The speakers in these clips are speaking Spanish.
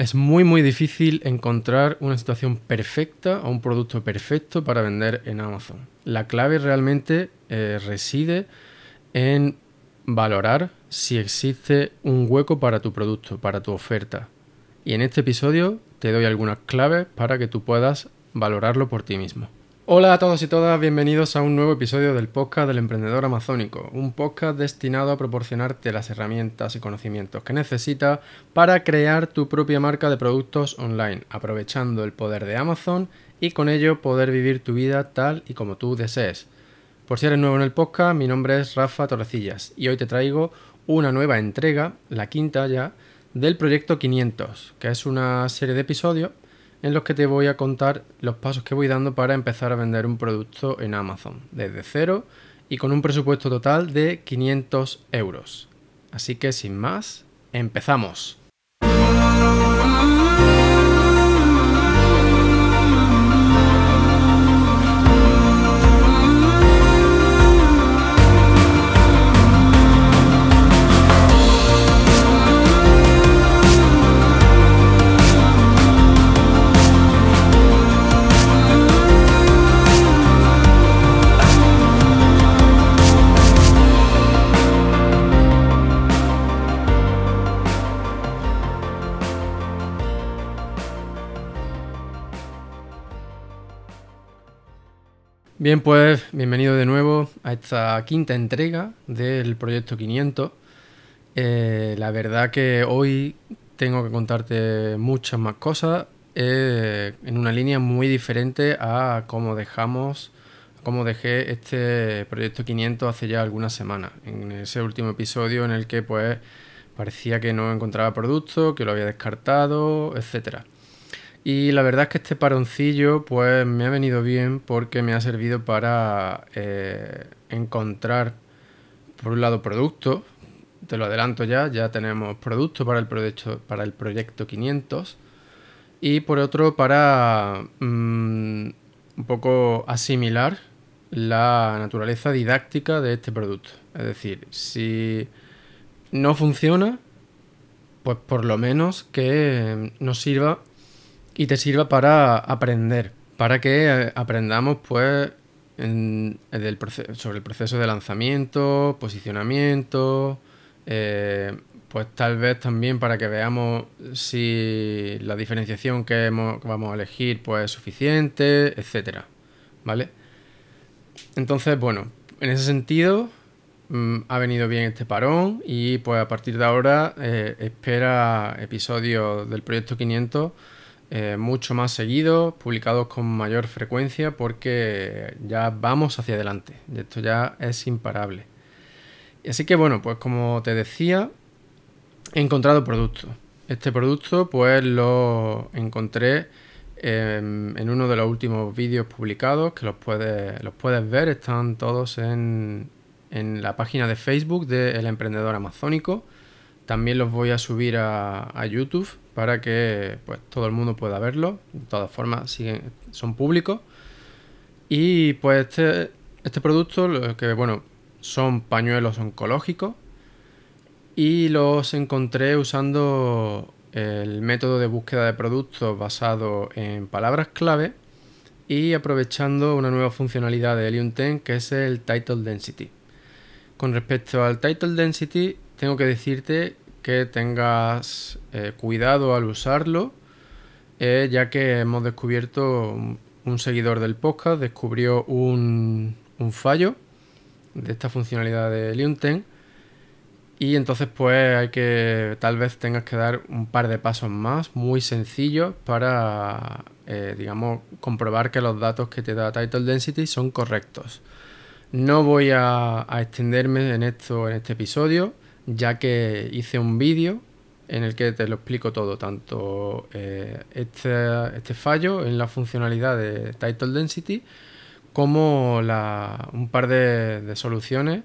Es muy muy difícil encontrar una situación perfecta o un producto perfecto para vender en Amazon. La clave realmente eh, reside en valorar si existe un hueco para tu producto, para tu oferta. Y en este episodio te doy algunas claves para que tú puedas valorarlo por ti mismo. Hola a todos y todas, bienvenidos a un nuevo episodio del podcast del emprendedor amazónico, un podcast destinado a proporcionarte las herramientas y conocimientos que necesitas para crear tu propia marca de productos online, aprovechando el poder de Amazon y con ello poder vivir tu vida tal y como tú desees. Por si eres nuevo en el podcast, mi nombre es Rafa Torrecillas y hoy te traigo una nueva entrega, la quinta ya, del proyecto 500, que es una serie de episodios en los que te voy a contar los pasos que voy dando para empezar a vender un producto en Amazon desde cero y con un presupuesto total de 500 euros. Así que sin más, empezamos. Bien, pues bienvenido de nuevo a esta quinta entrega del proyecto 500. Eh, la verdad que hoy tengo que contarte muchas más cosas eh, en una línea muy diferente a cómo dejamos, cómo dejé este proyecto 500 hace ya algunas semanas. En ese último episodio en el que pues parecía que no encontraba producto, que lo había descartado, etcétera. Y la verdad es que este paroncillo pues me ha venido bien porque me ha servido para eh, encontrar, por un lado, productos. Te lo adelanto ya, ya tenemos productos para el proyecto, para el proyecto 500. Y por otro, para mm, un poco asimilar la naturaleza didáctica de este producto. Es decir, si no funciona, pues por lo menos que nos sirva y te sirva para aprender, para que eh, aprendamos pues sobre el proceso de lanzamiento, posicionamiento, eh, pues tal vez también para que veamos si la diferenciación que, vamos a elegir pues es suficiente, etcétera, ¿vale? Entonces, bueno, en ese sentido mm, ha venido bien este parón y pues a partir de ahora eh, espera episodios del proyecto 500 eh, mucho más seguidos, publicados con mayor frecuencia porque ya vamos hacia adelante. Esto ya es imparable. Así que bueno, pues como te decía, he encontrado producto. Este producto pues lo encontré em, en uno de los últimos vídeos publicados que los puedes, los puedes ver, están todos en, en la página de Facebook de El Emprendedor Amazónico. También los voy a subir a, YouTube para que pues, todo el mundo pueda verlo. De todas formas, son públicos. Y pues este, este producto, que bueno, son pañuelos oncológicos. Y los encontré usando el método de búsqueda de productos basado en palabras clave y aprovechando una nueva funcionalidad de Helium 10 que es el Title Density. Con respecto al Title Density, tengo que decirte que tengas eh, cuidado al usarlo, eh, ya que hemos descubierto un, seguidor del podcast, descubrió un, fallo de esta funcionalidad de Liunten y entonces pues hay que tal vez tengas que dar un par de pasos más muy sencillos para eh, digamos comprobar que los datos que te da Title Density son correctos. No voy a extenderme en esto en este episodio, ya que hice un vídeo en el que te lo explico todo, tanto eh, este, este, fallo en la funcionalidad de Title Density como un par de, soluciones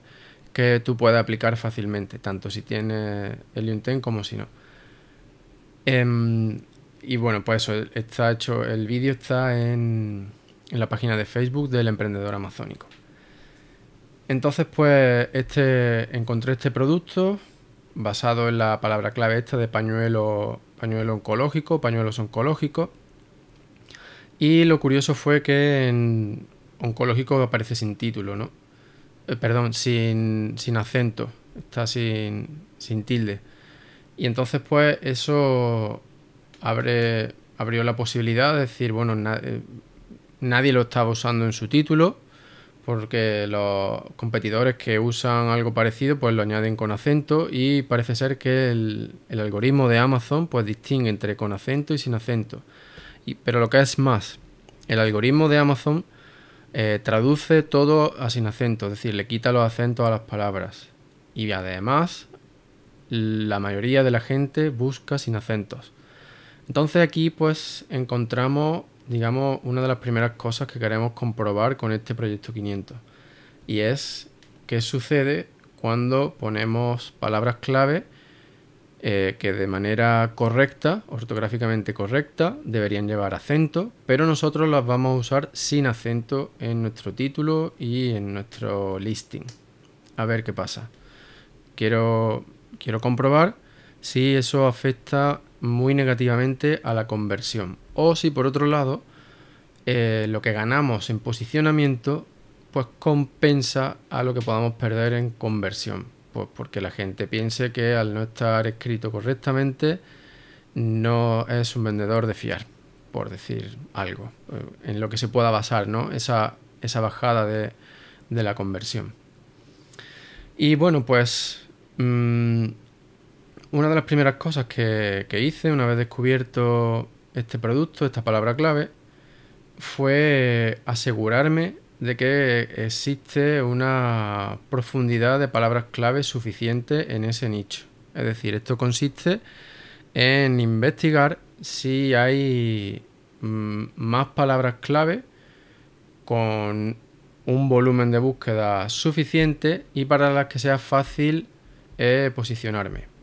que tú puedes aplicar fácilmente, tanto si tienes el Unten como si no. Em, y bueno, pues eso, está hecho, el vídeo está en, en la página de Facebook del emprendedor amazónico. Entonces, pues, este, encontré este producto basado en la palabra clave esta de pañuelo pañuelo oncológico, pañuelos oncológicos. Y lo curioso fue que en oncológico aparece sin título, ¿no? Eh, perdón, sin, acento, está sin, sin tilde. Y entonces pues eso abre, abrió la posibilidad de decir, bueno, eh, nadie lo estaba usando en su título, porque los competidores que usan algo parecido pues lo añaden con acento y parece ser que el, algoritmo de Amazon pues distingue entre con acento y sin acento. Y, pero lo que es más, el algoritmo de Amazon eh, traduce todo a sin acento, es decir, le quita los acentos a las palabras. Y además, la mayoría de la gente busca sin acentos. Entonces aquí pues encontramos digamos, una de las primeras cosas que queremos comprobar con este proyecto 500. Y es qué sucede cuando ponemos palabras clave eh, que de manera correcta, ortográficamente correcta, deberían llevar acento, pero nosotros las vamos a usar sin acento en nuestro título y en nuestro listing. A ver qué pasa. Quiero, quiero comprobar si eso afecta muy negativamente a la conversión. O si por otro lado, eh, lo que ganamos en posicionamiento, pues compensa a lo que podamos perder en conversión. Pues porque la gente piense que al no estar escrito correctamente, no es un vendedor de fiar, por decir algo, eh, en lo que se pueda basar, ¿no? Esa, esa bajada de, la conversión. Y bueno, pues mm, una de las primeras cosas que, hice una vez descubierto este producto, esta palabra clave, fue asegurarme de que existe una profundidad de palabras clave suficiente en ese nicho. Es decir, esto consiste en investigar si hay mm, más palabras clave con un volumen de búsqueda suficiente y para las que sea fácil eh, posicionarme.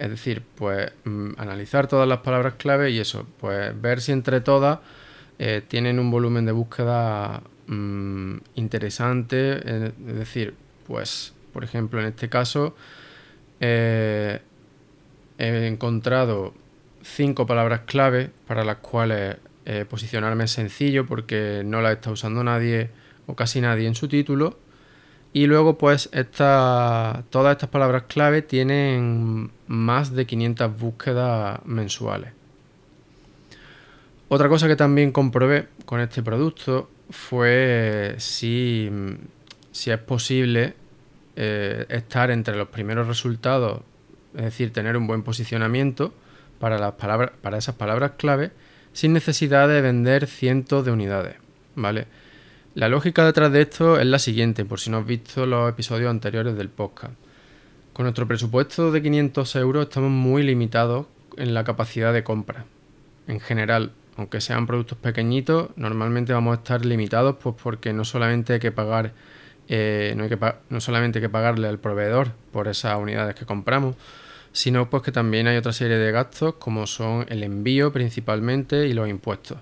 Es decir, pues mm, analizar todas las palabras clave y eso, pues ver si entre todas eh, tienen un volumen de búsqueda mm, interesante. Es decir, pues, por ejemplo, en este caso eh, he encontrado cinco palabras clave para las cuales eh, posicionarme es sencillo porque no las está usando nadie o casi nadie en su título y luego pues esta, todas estas palabras clave tienen más de 500 búsquedas mensuales. Otra cosa que también comprobé con este producto fue si, si es posible eh, estar entre los primeros resultados, es decir, tener un buen posicionamiento para, las palabras, para esas palabras clave sin necesidad de vender cientos de unidades. ¿vale? La lógica detrás de esto es la siguiente, por si no has visto los episodios anteriores del podcast. Con nuestro presupuesto de 500 euros estamos muy limitados en la capacidad de compra. En general, aunque sean productos pequeñitos, normalmente vamos a estar limitados pues porque no solamente hay que pagar eh, no, hay que no solamente que pagarle al proveedor por esas unidades que compramos, sino pues que también hay otra serie de gastos como son el envío principalmente y los impuestos.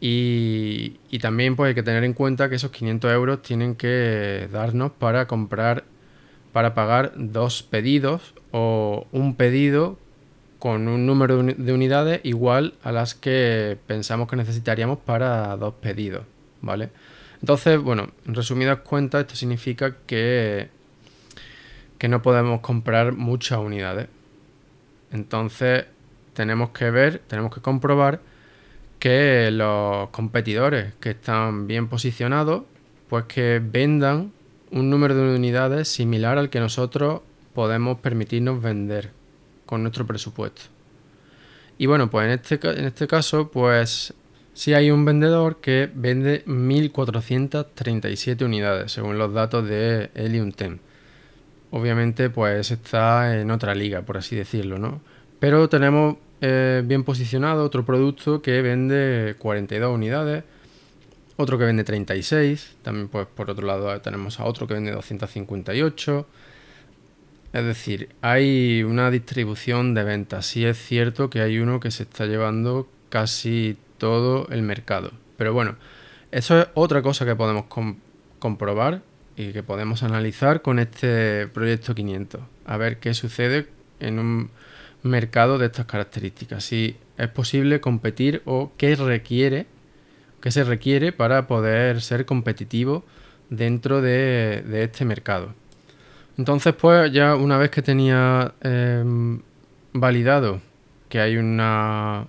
Y, también pues hay que tener en cuenta que esos 500 euros tienen que darnos para comprar, para pagar dos pedidos o un pedido con un número de unidades igual a las que pensamos que necesitaríamos para dos pedidos, ¿vale? Entonces, bueno, en resumidas cuentas, esto significa que, que no podemos comprar muchas unidades. Entonces, tenemos que ver, tenemos que comprobar que los competidores que están bien posicionados, pues que vendan un número de unidades similar al que nosotros podemos permitirnos vender con nuestro presupuesto. Y bueno, pues en este, en este caso, pues sí hay un vendedor que vende 1437 unidades, según los datos de Helium Tem. Obviamente, pues está en otra liga, por así decirlo, ¿no? Pero tenemos eh, bien posicionado, otro producto que vende 42 unidades, otro que vende 36, también pues por otro lado tenemos a otro que vende 258. Es decir, hay una distribución de ventas. Sí es cierto que hay uno que se está llevando casi todo el mercado. Pero bueno, eso es otra cosa que podemos comprobar y que podemos analizar con este proyecto 500. A ver qué sucede en un mercado de estas características. Si es posible competir o qué requiere, qué se requiere para poder ser competitivo dentro de, este mercado. Entonces, pues ya una vez que tenía em, validado que hay una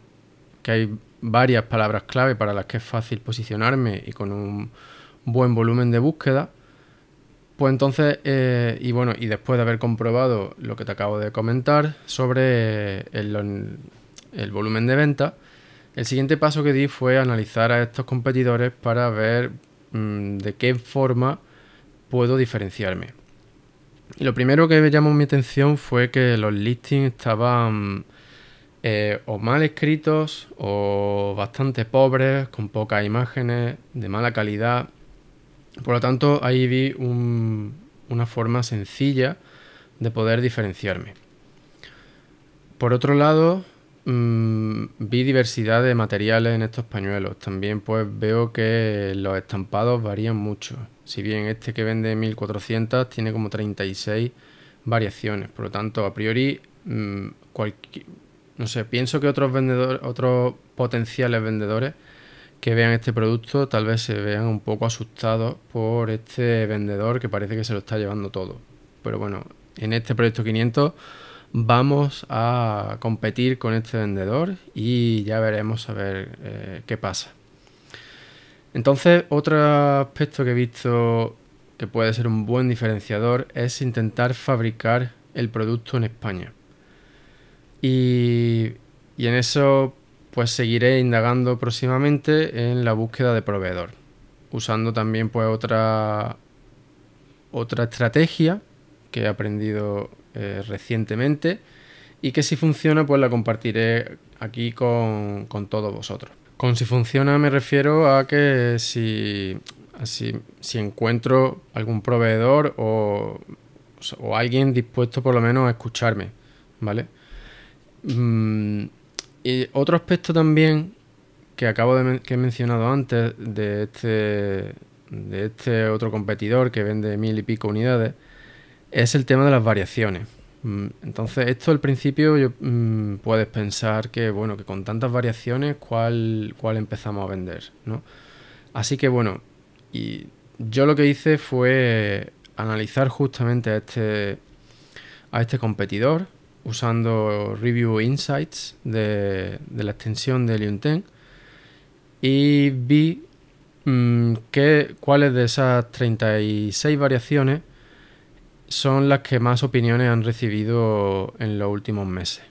que hay varias palabras clave para las que es fácil posicionarme y con un buen volumen de búsqueda, pues entonces, eh, y bueno, y después de haber comprobado lo que te acabo de comentar sobre el, volumen de venta, el siguiente paso que di fue analizar a estos competidores para ver mm, de qué forma puedo diferenciarme. Y lo primero que me llamó mi atención fue que los listings estaban eh, o mal escritos o bastante pobres, con pocas imágenes, de mala calidad. Por lo tanto, ahí vi una forma sencilla de poder diferenciarme. Por otro lado, mm, vi diversidad de materiales en estos pañuelos. También pues veo que los estampados varían mucho. Si bien este que vende 1400 tiene como 36 variaciones. Por lo tanto, a priori, mm, cualquier no sé, pienso que otros vendedores, otros potenciales vendedores que vean este producto tal vez se vean un poco asustados por este vendedor que parece que se lo está llevando todo. Pero bueno, en este proyecto 500 vamos a competir con este vendedor y ya veremos a ver eh, qué pasa. Entonces, otro aspecto que he visto que puede ser un buen diferenciador es intentar fabricar el producto en España. Y, en eso pues seguiré indagando próximamente en la búsqueda de proveedor, usando también pues otra, otra estrategia que he aprendido eh, recientemente y que si funciona pues la compartiré aquí con, todos vosotros. Con si funciona me refiero a que si, si encuentro algún proveedor o, o alguien dispuesto por lo menos a escucharme, ¿vale? Mm, y otro aspecto también que acabo de que he mencionado antes de este, de este otro competidor que vende mil y pico unidades es el tema de las variaciones. Mm, entonces, esto al principio mm, puedes pensar que, bueno, que con tantas variaciones, ¿cuál, cuál empezamos a vender? ¿no? Así que, bueno, y yo lo que hice fue analizar justamente a este, a este competidor, usando Review Insights de, la extensión de Liunten y vi mm, cuáles de esas 36 variaciones son las que más opiniones han recibido en los últimos meses.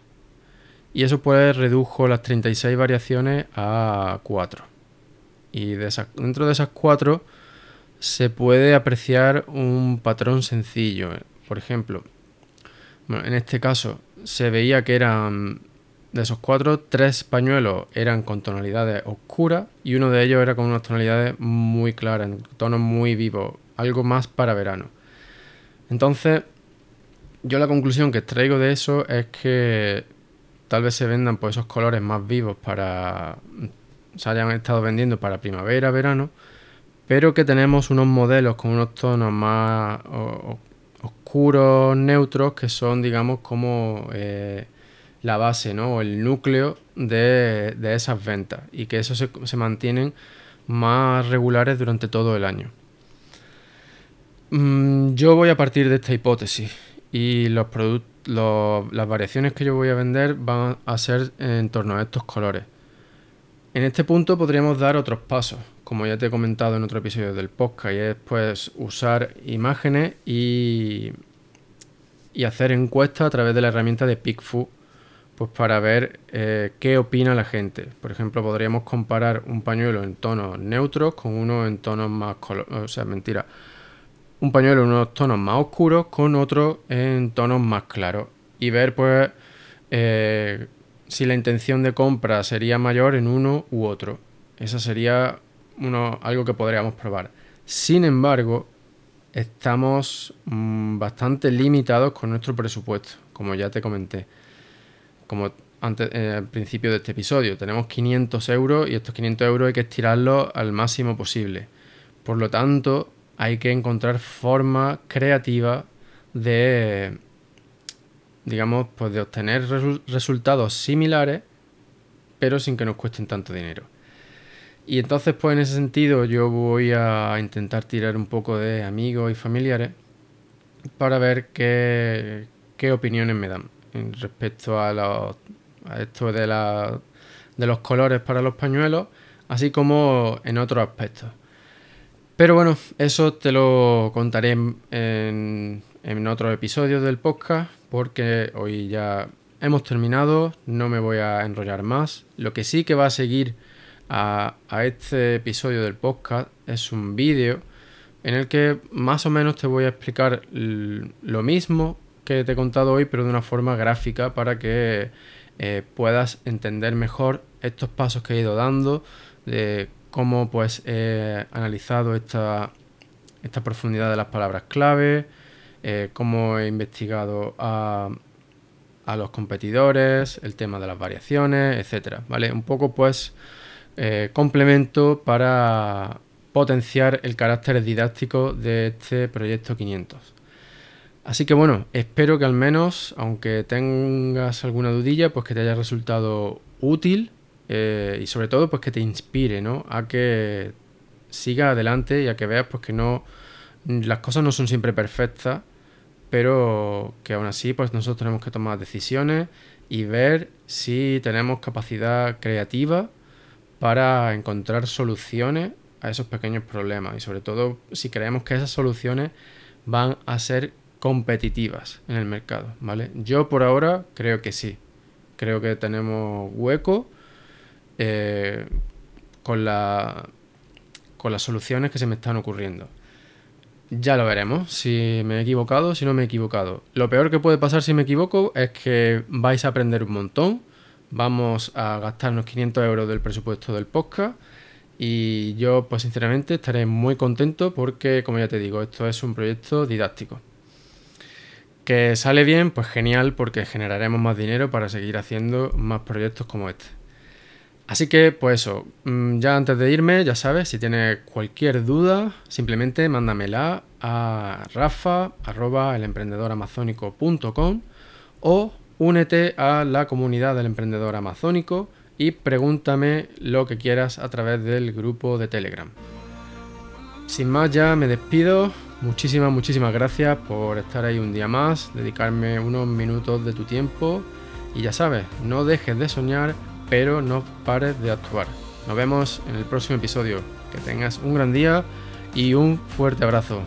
Y eso pues redujo las 36 variaciones a 4. Y de dentro de esas 4 se puede apreciar un patrón sencillo. Por ejemplo, en este caso se veía que eran de esos cuatro, tres pañuelos eran con tonalidades oscuras y uno de ellos era con unas tonalidades muy claras, en tonos muy vivos, algo más para verano. Entonces, yo la conclusión que extraigo de eso es que tal vez se vendan pues, esos colores más vivos para. se hayan estado vendiendo para primavera, verano, pero que tenemos unos modelos con unos tonos más oscuros neutros que son, digamos, como eh, la base, ¿no? O el núcleo de, esas ventas y que eso se, mantienen más regulares durante todo el año. Mm, yo voy a partir de esta hipótesis y los las variaciones que yo voy a vender van a ser en torno a estos colores. En este punto podríamos dar otros pasos como ya te he comentado en otro episodio del podcast, y es pues usar imágenes y, hacer encuestas a través de la herramienta de PickFu pues para ver eh, qué opina la gente. Por ejemplo, podríamos comparar un pañuelo en tonos neutros con uno en tonos más... O sea, mentira. Un pañuelo en unos tonos más oscuros con otro en tonos más claros. Y ver pues eh, si la intención de compra sería mayor en uno u otro. Esa sería algo que podríamos probar. Sin embargo, estamos mm, bastante limitados con nuestro presupuesto, como ya te comenté. Como antes, eh, al principio de este episodio, tenemos 500 euros y estos 500 euros hay que estirarlos al máximo posible. Por lo tanto, hay que encontrar formas creativas de, digamos, pues de obtener resultados similares, pero sin que nos cuesten tanto dinero. Y entonces, pues en ese sentido, yo voy a intentar tirar un poco de amigos y familiares para ver qué, qué opiniones me dan respecto a, los, a esto de, la, de los colores para los pañuelos, así como en otros aspectos. Pero bueno, eso te lo contaré en, en otros episodios del podcast, porque hoy ya hemos terminado, no me voy a enrollar más. Lo que sí que va a seguir a, este episodio del podcast es un vídeo en el que más o menos te voy a explicar lo mismo que te he contado hoy, pero de una forma gráfica para que eh, puedas entender mejor estos pasos que he ido dando, de cómo pues he analizado esta, esta profundidad de las palabras clave, eh, cómo he investigado a, a, los competidores, el tema de las variaciones, etcétera. ¿Vale? Un poco pues eh, complemento para potenciar el carácter didáctico de este proyecto 500. Así que bueno, espero que al menos, aunque tengas alguna dudilla, pues que te haya resultado útil eh, y sobre todo pues que te inspire, ¿no? A que siga adelante y a que veas pues que no las cosas no son siempre perfectas, pero que aún así pues nosotros tenemos que tomar decisiones y ver si tenemos capacidad creativa para encontrar soluciones a esos pequeños problemas y sobre todo si creemos que esas soluciones van a ser competitivas en el mercado, ¿vale? Yo por ahora creo que sí. Creo que tenemos hueco eh, con, la, con las soluciones que se me están ocurriendo. Ya lo veremos, si me he equivocado, si no me he equivocado. Lo peor que puede pasar si me equivoco es que vais a aprender un montón vamos a gastarnos 500 euros del presupuesto del podcast y yo pues sinceramente estaré muy contento porque como ya te digo esto es un proyecto didáctico que sale bien pues genial porque generaremos más dinero para seguir haciendo más proyectos como este así que pues eso mm, ya antes de irme ya sabes si tienes cualquier duda simplemente mándamela a rafa arroba o Únete a la comunidad del emprendedor amazónico y pregúntame lo que quieras a través del grupo de Telegram. Sin más ya me despido. Muchísimas, muchísimas gracias por estar ahí un día más, dedicarme unos minutos de tu tiempo y ya sabes, no dejes de soñar, pero no pares de actuar. Nos vemos en el próximo episodio. Que tengas un gran día y un fuerte abrazo.